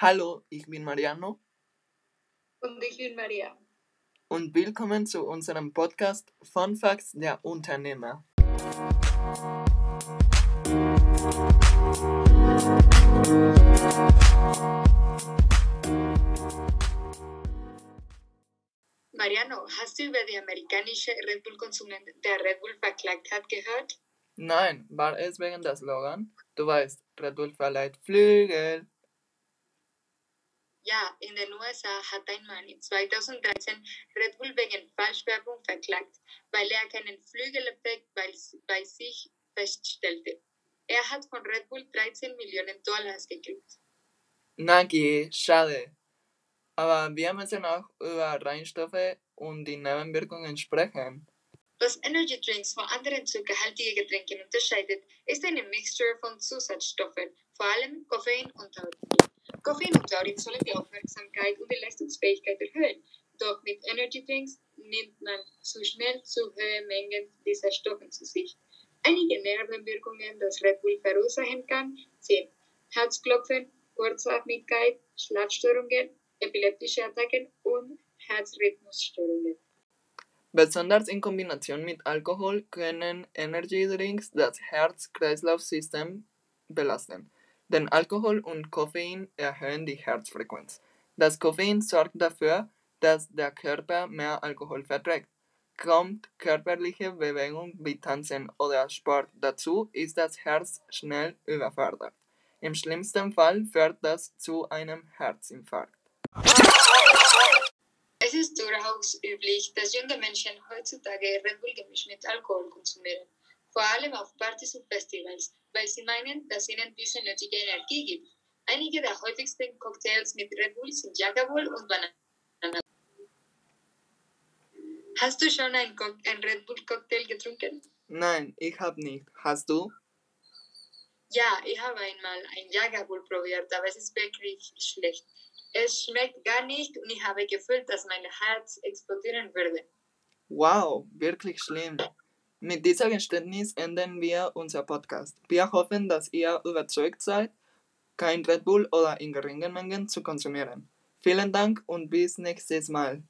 Hallo, ich bin Mariano. Und ich bin Maria. Und willkommen zu unserem Podcast Fun Facts der Unternehmer. Mariano, hast du über die amerikanische Red Bull-Konsument, der Red Bull verklagt hat, gehört? Nein, war es wegen der Slogan? Du weißt, Red Bull verleiht Flügel. Ja, in den USA hat ein Mann in 2013 Red Bull wegen Falschwerbung verklagt, weil er keinen Flügeleffekt bei, bei sich feststellte. Er hat von Red Bull 13 Millionen Dollars gekriegt. Naki, schade. Aber wir müssen auch über Reinstoffe und die Nebenwirkungen sprechen. Was Energy Drinks von anderen zuckerhaltigen Getränken unterscheidet, ist eine Mixture von Zusatzstoffen, vor allem Koffein und Taurin. Koffein und Taurin sollen die Aufmerksamkeit und die Leistungsfähigkeit erhöhen, doch mit Energy Drinks nimmt man zu schnell zu hohe Mengen dieser Stoffe zu sich. Einige Nebenwirkungen, das Red Bull verursachen kann, sind Herzklopfen, Kurzatmigkeit, Schlafstörungen, epileptische Attacken und Herzrhythmusstörungen. Besonders in Kombination mit Alkohol können Energy Drinks das Herz-Kreislauf-System belasten. Denn Alkohol und Koffein erhöhen die Herzfrequenz. Das Koffein sorgt dafür, dass der Körper mehr Alkohol verträgt. Kommt körperliche Bewegung wie Tanzen oder Sport dazu, ist das Herz schnell überfordert. Im schlimmsten Fall führt das zu einem Herzinfarkt. Es ist durchaus üblich, dass junge Menschen heutzutage Red gemischt mit Alkohol konsumieren, vor allem auf Partys und Festivals, weil sie meinen, dass ihnen diese nötige Energie gibt. Einige der häufigsten Cocktails mit Red Bull sind Jaggerbull und Banana. Hast du schon einen, Co einen Red Bull Cocktail getrunken? Nein, ich habe nicht. Hast du? Ja, ich habe einmal ein Jaggerbull probiert, aber es ist wirklich schlecht. Es schmeckt gar nicht und ich habe gefühlt, dass mein Herz explodieren würde. Wow, wirklich schlimm. Mit dieser Geständnis enden wir unser Podcast. Wir hoffen, dass ihr überzeugt seid, kein Red Bull oder in geringen Mengen zu konsumieren. Vielen Dank und bis nächstes Mal.